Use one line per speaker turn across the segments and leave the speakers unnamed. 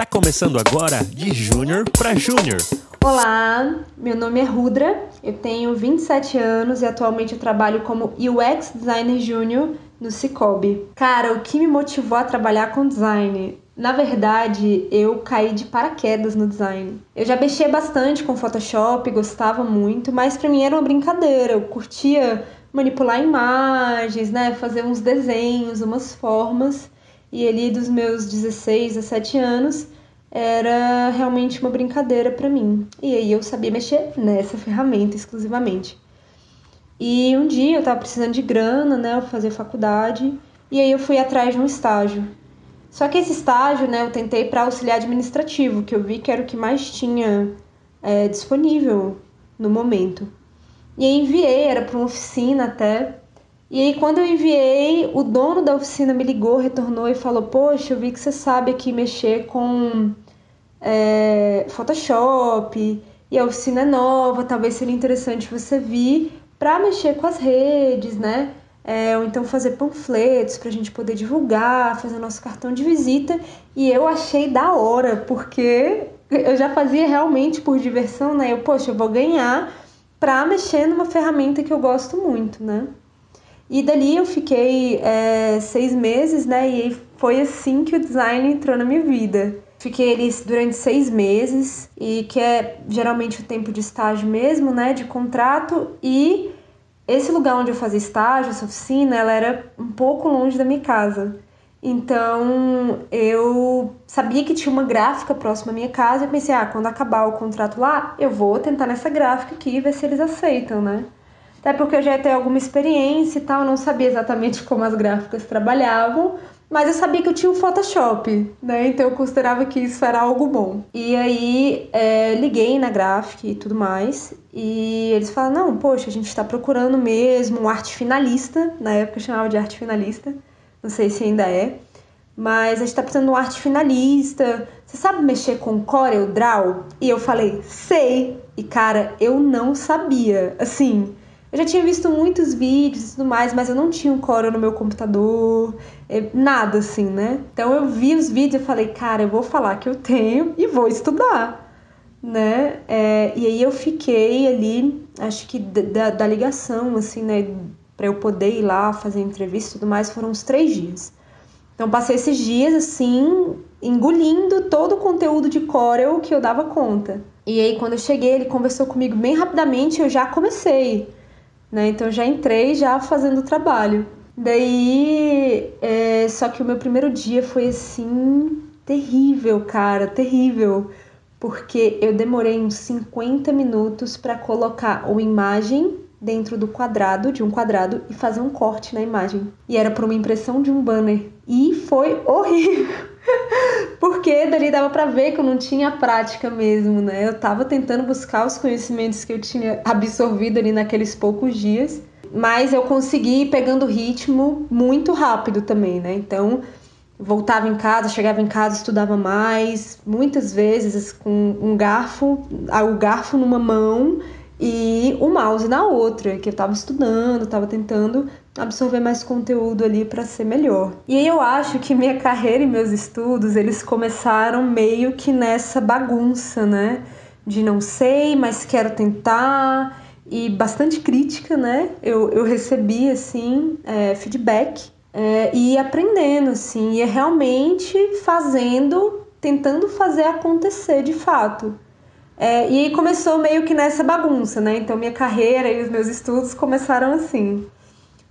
Está começando agora de Júnior para Júnior.
Olá, meu nome é Rudra, eu tenho 27 anos e atualmente eu trabalho como UX Designer Júnior no Cicobi. Cara, o que me motivou a trabalhar com design? Na verdade, eu caí de paraquedas no design. Eu já mexia bastante com Photoshop, gostava muito, mas para mim era uma brincadeira. Eu curtia manipular imagens, né, fazer uns desenhos, umas formas. E ali dos meus 16, 17 anos, era realmente uma brincadeira para mim. E aí eu sabia mexer nessa ferramenta exclusivamente. E um dia eu tava precisando de grana, né, eu fazer faculdade, e aí eu fui atrás de um estágio. Só que esse estágio, né, eu tentei para auxiliar administrativo, que eu vi que era o que mais tinha é, disponível no momento. E aí enviei, era para uma oficina até. E aí quando eu enviei, o dono da oficina me ligou, retornou e falou: Poxa, eu vi que você sabe aqui mexer com é, Photoshop e a oficina é nova, talvez seria interessante você vir para mexer com as redes, né? É, ou então fazer panfletos para a gente poder divulgar, fazer nosso cartão de visita. E eu achei da hora, porque eu já fazia realmente por diversão, né? Eu, poxa, eu vou ganhar para mexer numa ferramenta que eu gosto muito, né? E dali eu fiquei é, seis meses, né? E foi assim que o design entrou na minha vida. Fiquei ali durante seis meses, e que é geralmente o tempo de estágio mesmo, né? De contrato. E esse lugar onde eu fazia estágio, essa oficina, ela era um pouco longe da minha casa. Então eu sabia que tinha uma gráfica próxima à minha casa e pensei, ah, quando acabar o contrato lá, eu vou tentar nessa gráfica aqui e ver se eles aceitam, né? Até porque eu já ia ter alguma experiência e tal, não sabia exatamente como as gráficas trabalhavam, mas eu sabia que eu tinha um Photoshop, né? Então eu considerava que isso era algo bom. E aí é, liguei na gráfica e tudo mais, e eles falaram: não, poxa, a gente está procurando mesmo um arte finalista, na época eu chamava de arte finalista não sei se ainda é, mas a gente tá precisando de um arte finalista. Você sabe mexer com Corel Draw? E eu falei, sei. E cara, eu não sabia. Assim, eu já tinha visto muitos vídeos e tudo mais, mas eu não tinha um Corel no meu computador, é, nada assim, né? Então eu vi os vídeos e falei, cara, eu vou falar que eu tenho e vou estudar, né? É, e aí eu fiquei ali, acho que da, da ligação, assim, né? para eu poder ir lá fazer entrevista e tudo mais, foram uns três dias. Então passei esses dias assim, engolindo todo o conteúdo de Corel que eu dava conta. E aí quando eu cheguei, ele conversou comigo bem rapidamente, eu já comecei, né? Então já entrei já fazendo o trabalho. Daí, é, só que o meu primeiro dia foi assim terrível, cara, terrível, porque eu demorei uns 50 minutos para colocar uma imagem dentro do quadrado, de um quadrado, e fazer um corte na imagem. E era para uma impressão de um banner. E foi horrível. Porque dali dava para ver que eu não tinha prática mesmo, né? Eu tava tentando buscar os conhecimentos que eu tinha absorvido ali naqueles poucos dias, mas eu consegui ir pegando ritmo muito rápido também, né? Então, voltava em casa, chegava em casa, estudava mais, muitas vezes com um garfo, o garfo numa mão e o mouse na outra, que eu estava estudando, estava tentando absorver mais conteúdo ali para ser melhor. E aí eu acho que minha carreira e meus estudos, eles começaram meio que nessa bagunça, né? De não sei, mas quero tentar e bastante crítica, né? Eu, eu recebi, assim, é, feedback é, e aprendendo, assim, e realmente fazendo, tentando fazer acontecer de fato. É, e aí começou meio que nessa bagunça, né? Então minha carreira e os meus estudos começaram assim.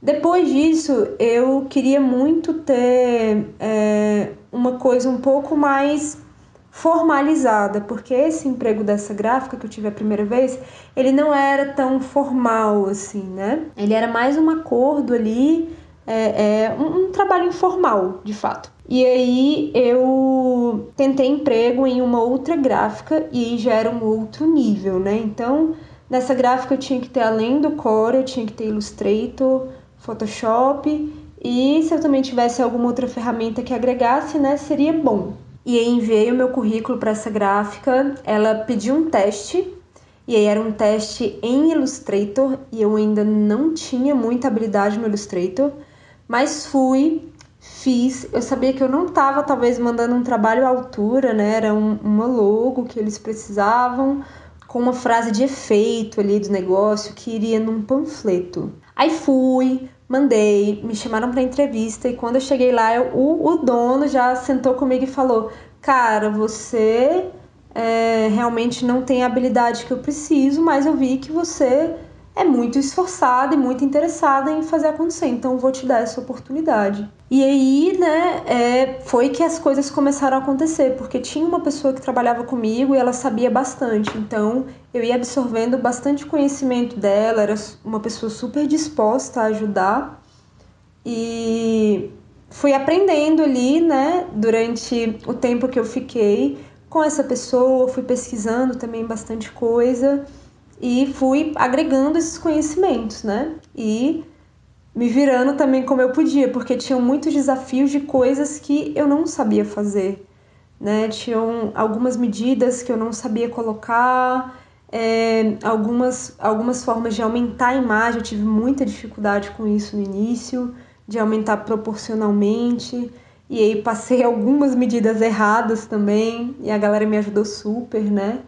Depois disso, eu queria muito ter é, uma coisa um pouco mais formalizada, porque esse emprego dessa gráfica que eu tive a primeira vez, ele não era tão formal assim, né? Ele era mais um acordo ali, é, é um, um trabalho informal, de fato. E aí eu tentei emprego em uma outra gráfica e já era um outro nível, né? Então, nessa gráfica eu tinha que ter além do Core, eu tinha que ter Illustrator, Photoshop e se eu também tivesse alguma outra ferramenta que agregasse, né, seria bom. E aí enviei o meu currículo para essa gráfica, ela pediu um teste e aí era um teste em Illustrator e eu ainda não tinha muita habilidade no Illustrator, mas fui, fiz. Eu sabia que eu não estava talvez mandando um trabalho à altura, né? Era um, uma logo que eles precisavam com uma frase de efeito ali do negócio que iria num panfleto. Aí fui, mandei, me chamaram para entrevista e quando eu cheguei lá, eu, o, o dono já sentou comigo e falou: Cara, você é, realmente não tem a habilidade que eu preciso, mas eu vi que você é muito esforçada e muito interessada em fazer acontecer, então vou te dar essa oportunidade. E aí, né, é, foi que as coisas começaram a acontecer, porque tinha uma pessoa que trabalhava comigo e ela sabia bastante, então eu ia absorvendo bastante conhecimento dela, era uma pessoa super disposta a ajudar e fui aprendendo ali, né, durante o tempo que eu fiquei com essa pessoa, fui pesquisando também bastante coisa e fui agregando esses conhecimentos, né? E me virando também como eu podia, porque tinham muitos desafios de coisas que eu não sabia fazer, né? Tinham algumas medidas que eu não sabia colocar, é, algumas, algumas formas de aumentar a imagem, eu tive muita dificuldade com isso no início, de aumentar proporcionalmente, e aí passei algumas medidas erradas também, e a galera me ajudou super, né?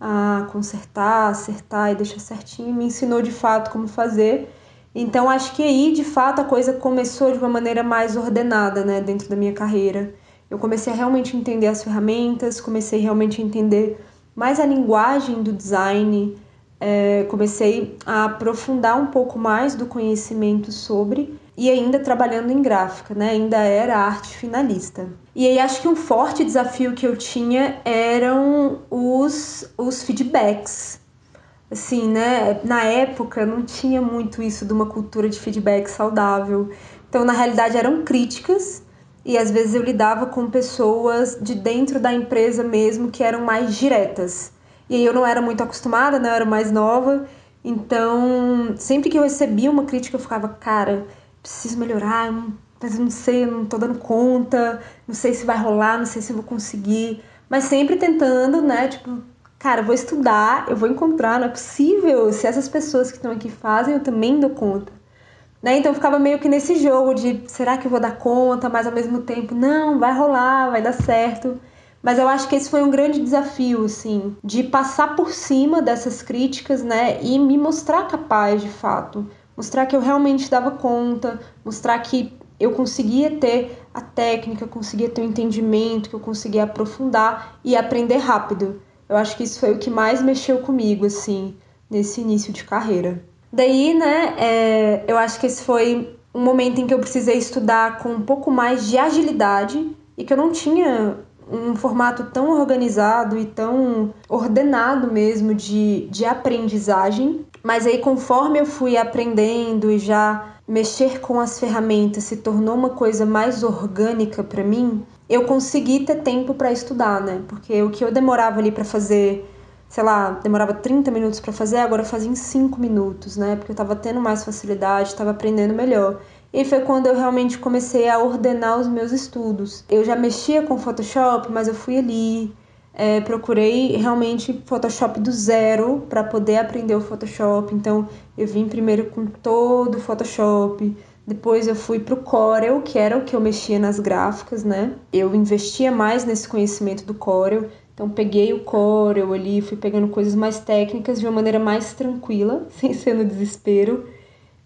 A consertar, acertar e deixar certinho, me ensinou de fato como fazer. Então acho que aí de fato a coisa começou de uma maneira mais ordenada, né, dentro da minha carreira. Eu comecei a realmente entender as ferramentas, comecei realmente a entender mais a linguagem do design, é, comecei a aprofundar um pouco mais do conhecimento sobre e ainda trabalhando em gráfica, né? Ainda era arte finalista. E aí acho que um forte desafio que eu tinha eram os, os feedbacks. Assim, né? Na época não tinha muito isso de uma cultura de feedback saudável. Então, na realidade, eram críticas e às vezes eu lidava com pessoas de dentro da empresa mesmo que eram mais diretas. E aí eu não era muito acostumada, né? Eu era mais nova. Então, sempre que eu recebia uma crítica, eu ficava, cara, preciso melhorar, mas não sei, eu não tô dando conta, não sei se vai rolar, não sei se eu vou conseguir. Mas sempre tentando, né? Tipo, cara, eu vou estudar, eu vou encontrar, não é possível. Se essas pessoas que estão aqui fazem, eu também dou conta. Né? Então eu ficava meio que nesse jogo de será que eu vou dar conta, mas ao mesmo tempo, não, vai rolar, vai dar certo. Mas eu acho que esse foi um grande desafio, assim, de passar por cima dessas críticas, né, e me mostrar capaz de fato mostrar que eu realmente dava conta, mostrar que eu conseguia ter a técnica, conseguia ter o entendimento, que eu conseguia aprofundar e aprender rápido. Eu acho que isso foi o que mais mexeu comigo, assim, nesse início de carreira. Daí, né, é, eu acho que esse foi um momento em que eu precisei estudar com um pouco mais de agilidade e que eu não tinha um formato tão organizado e tão ordenado mesmo de, de aprendizagem. Mas aí, conforme eu fui aprendendo e já mexer com as ferramentas se tornou uma coisa mais orgânica para mim, eu consegui ter tempo para estudar, né? Porque o que eu demorava ali para fazer, sei lá, demorava 30 minutos para fazer, agora eu fazia em 5 minutos, né? Porque eu tava tendo mais facilidade, tava aprendendo melhor. E foi quando eu realmente comecei a ordenar os meus estudos. Eu já mexia com Photoshop, mas eu fui ali, é, procurei realmente Photoshop do zero para poder aprender o Photoshop. Então eu vim primeiro com todo o Photoshop, depois eu fui para o Corel, que era o que eu mexia nas gráficas, né? Eu investia mais nesse conhecimento do Corel. Então peguei o Corel ali, fui pegando coisas mais técnicas de uma maneira mais tranquila, sem ser no desespero.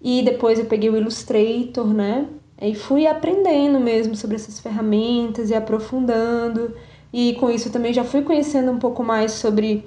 E depois eu peguei o Illustrator, né? E fui aprendendo mesmo sobre essas ferramentas e aprofundando. E com isso também já fui conhecendo um pouco mais sobre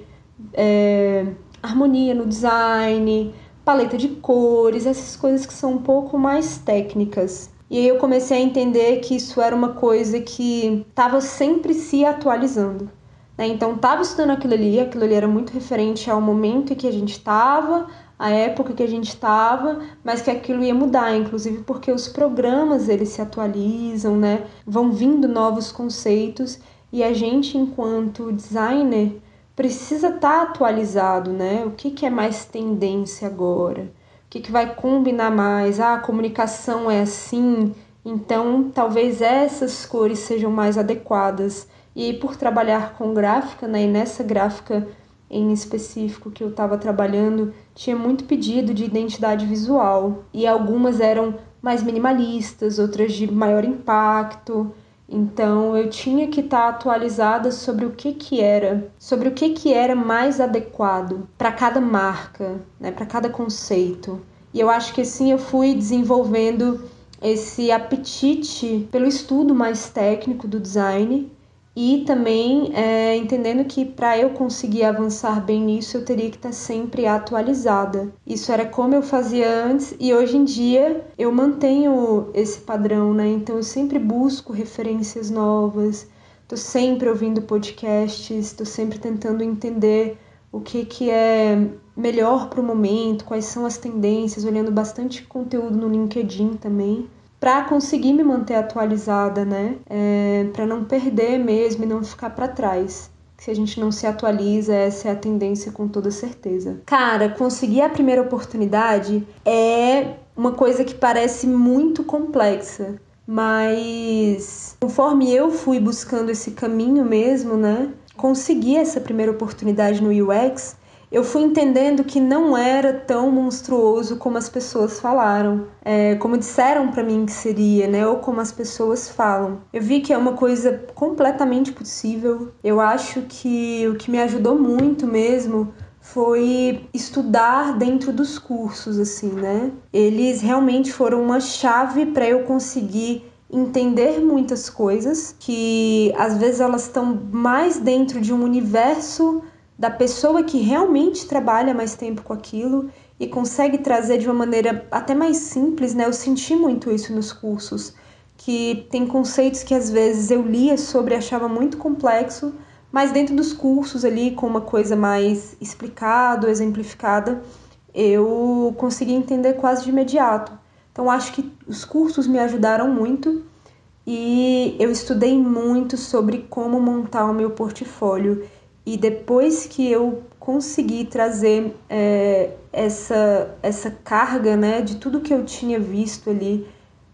é, harmonia no design, paleta de cores, essas coisas que são um pouco mais técnicas. E aí eu comecei a entender que isso era uma coisa que estava sempre se atualizando. Né? Então estava estudando aquilo ali, aquilo ali era muito referente ao momento em que a gente estava, a época que a gente estava, mas que aquilo ia mudar, inclusive porque os programas eles se atualizam, né? Vão vindo novos conceitos e a gente, enquanto designer, precisa estar tá atualizado, né? O que, que é mais tendência agora? O que, que vai combinar mais? Ah, a comunicação é assim, então talvez essas cores sejam mais adequadas. E por trabalhar com gráfica, né? E nessa gráfica em específico que eu estava trabalhando, tinha muito pedido de identidade visual. E algumas eram mais minimalistas, outras de maior impacto. Então eu tinha que estar tá atualizada sobre o que que era, sobre o que que era mais adequado para cada marca, né, para cada conceito. E eu acho que assim eu fui desenvolvendo esse apetite pelo estudo mais técnico do design e também é, entendendo que para eu conseguir avançar bem nisso eu teria que estar tá sempre atualizada. Isso era como eu fazia antes e hoje em dia eu mantenho esse padrão, né? Então eu sempre busco referências novas, tô sempre ouvindo podcasts, tô sempre tentando entender o que, que é melhor para o momento, quais são as tendências, olhando bastante conteúdo no LinkedIn também para conseguir me manter atualizada, né? É, para não perder mesmo e não ficar para trás. Se a gente não se atualiza, essa é a tendência com toda certeza. Cara, conseguir a primeira oportunidade é uma coisa que parece muito complexa, mas conforme eu fui buscando esse caminho mesmo, né? Conseguir essa primeira oportunidade no UX, eu fui entendendo que não era tão monstruoso como as pessoas falaram, é, como disseram para mim que seria, né? Ou como as pessoas falam. Eu vi que é uma coisa completamente possível. Eu acho que o que me ajudou muito mesmo foi estudar dentro dos cursos, assim, né? Eles realmente foram uma chave para eu conseguir entender muitas coisas que às vezes elas estão mais dentro de um universo da pessoa que realmente trabalha mais tempo com aquilo e consegue trazer de uma maneira até mais simples, né? Eu senti muito isso nos cursos, que tem conceitos que às vezes eu lia sobre e achava muito complexo, mas dentro dos cursos ali, com uma coisa mais explicada, exemplificada, eu consegui entender quase de imediato. Então acho que os cursos me ajudaram muito e eu estudei muito sobre como montar o meu portfólio e depois que eu consegui trazer é, essa, essa carga né, de tudo que eu tinha visto ali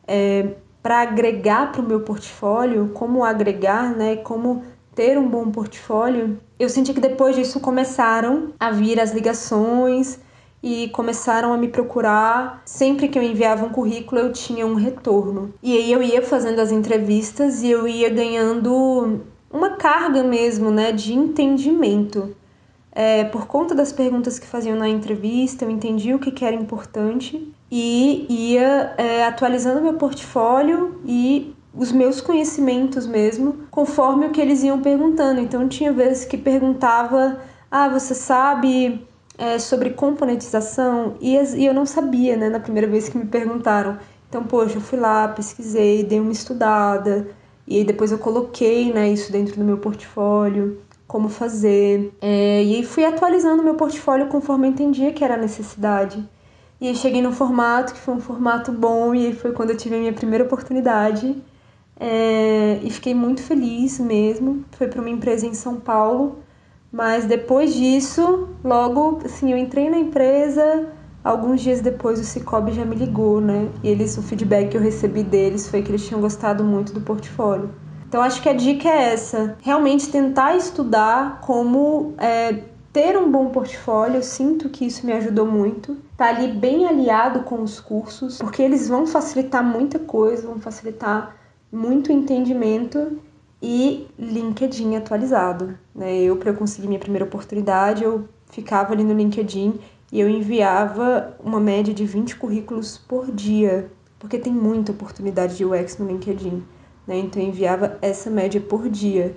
é, para agregar para o meu portfólio, como agregar, né, como ter um bom portfólio, eu senti que depois disso começaram a vir as ligações e começaram a me procurar. Sempre que eu enviava um currículo, eu tinha um retorno. E aí eu ia fazendo as entrevistas e eu ia ganhando uma carga mesmo, né, de entendimento. É, por conta das perguntas que faziam na entrevista, eu entendi o que, que era importante e ia é, atualizando meu portfólio e os meus conhecimentos mesmo, conforme o que eles iam perguntando. Então, tinha vezes que perguntava: Ah, você sabe é, sobre componentização? E, e eu não sabia, né, na primeira vez que me perguntaram. Então, poxa, eu fui lá, pesquisei, dei uma estudada, e aí depois eu coloquei né, isso dentro do meu portfólio, como fazer. É, e aí fui atualizando meu portfólio conforme eu entendia que era necessidade. E aí cheguei num formato que foi um formato bom, e aí foi quando eu tive a minha primeira oportunidade. É, e fiquei muito feliz mesmo. Foi para uma empresa em São Paulo. Mas depois disso, logo assim, eu entrei na empresa, Alguns dias depois o Cicobi já me ligou, né? E eles, o feedback que eu recebi deles foi que eles tinham gostado muito do portfólio. Então acho que a dica é essa: realmente tentar estudar como é, ter um bom portfólio. Eu sinto que isso me ajudou muito. Tá ali bem aliado com os cursos, porque eles vão facilitar muita coisa, vão facilitar muito entendimento e LinkedIn atualizado. Né? Eu, para eu conseguir minha primeira oportunidade, eu ficava ali no LinkedIn e eu enviava uma média de 20 currículos por dia, porque tem muita oportunidade de UX no LinkedIn. Né? Então eu enviava essa média por dia,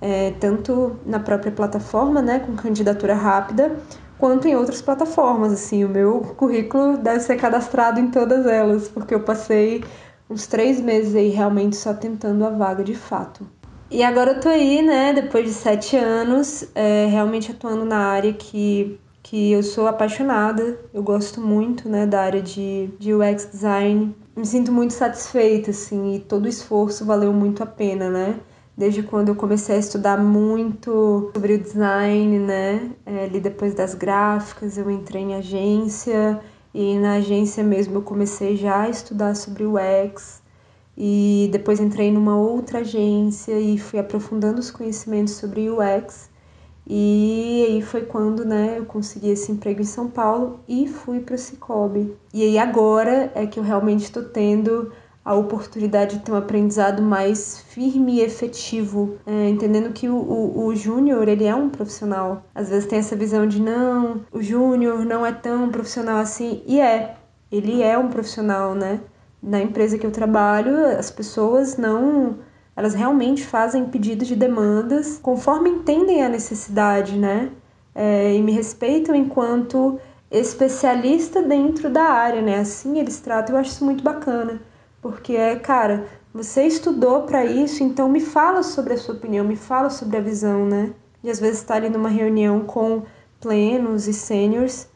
é, tanto na própria plataforma, né, com candidatura rápida, quanto em outras plataformas. Assim, o meu currículo deve ser cadastrado em todas elas, porque eu passei uns três meses aí realmente só tentando a vaga de fato. E agora eu tô aí, né, depois de sete anos, é, realmente atuando na área que que eu sou apaixonada, eu gosto muito, né, da área de, de UX design. Me sinto muito satisfeita, assim, e todo o esforço valeu muito a pena, né? Desde quando eu comecei a estudar muito sobre o design, né? É, ali depois das gráficas, eu entrei em agência e na agência mesmo eu comecei já a estudar sobre o UX e depois entrei numa outra agência e fui aprofundando os conhecimentos sobre UX E aí foi quando, né, eu consegui esse emprego em São Paulo e fui para o Cicobi. E aí agora é que eu realmente estou tendo a oportunidade de ter um aprendizado mais firme e efetivo, é, entendendo que o, o, o júnior ele é um profissional. Às vezes tem essa visão de não, o júnior não é tão profissional assim, e é, ele é um profissional, né? Na empresa que eu trabalho, as pessoas não elas realmente fazem pedidos de demandas conforme entendem a necessidade, né? É, e me respeitam enquanto especialista dentro da área, né? Assim eles tratam, eu acho isso muito bacana, porque é, cara, você estudou para isso, então me fala sobre a sua opinião, me fala sobre a visão, né? E às vezes tá ali numa reunião com plenos e sêniors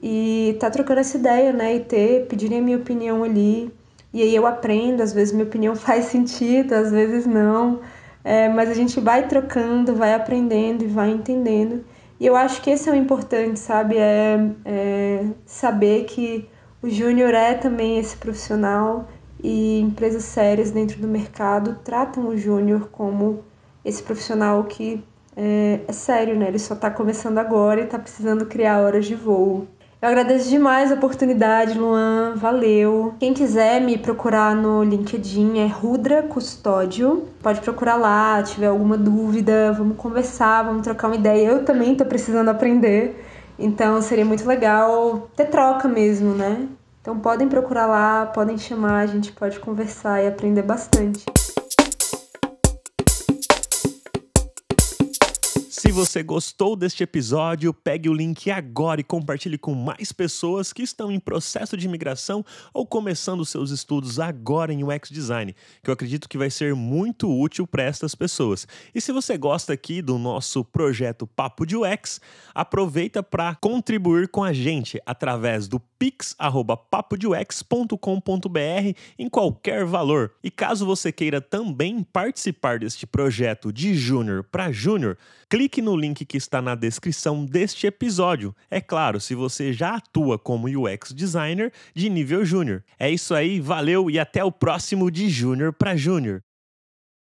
e tá trocando essa ideia, né? E ter, pedirem a minha opinião ali e aí eu aprendo, às vezes minha opinião faz sentido, às vezes não. É, mas a gente vai trocando, vai aprendendo e vai entendendo. E eu acho que esse é o importante, sabe? É, é saber que o júnior é também esse profissional e empresas sérias dentro do mercado tratam o júnior como esse profissional que é, é sério, né? Ele só está começando agora e está precisando criar horas de voo. Eu agradeço demais a oportunidade, Luan. Valeu. Quem quiser me procurar no LinkedIn é Rudra Custódio. Pode procurar lá, tiver alguma dúvida, vamos conversar, vamos trocar uma ideia. Eu também estou precisando aprender. Então seria muito legal ter troca mesmo, né? Então podem procurar lá, podem chamar, a gente pode conversar e aprender bastante.
Você gostou deste episódio, pegue o link agora e compartilhe com mais pessoas que estão em processo de imigração ou começando seus estudos agora em UX Design, que eu acredito que vai ser muito útil para estas pessoas. E se você gosta aqui do nosso projeto Papo de UX, aproveita para contribuir com a gente através do pix@papodeux.com.br em qualquer valor. E caso você queira também participar deste projeto de júnior para júnior, clique no link que está na descrição deste episódio. É claro, se você já atua como UX designer de nível júnior. É isso aí, valeu e até o próximo de júnior para júnior.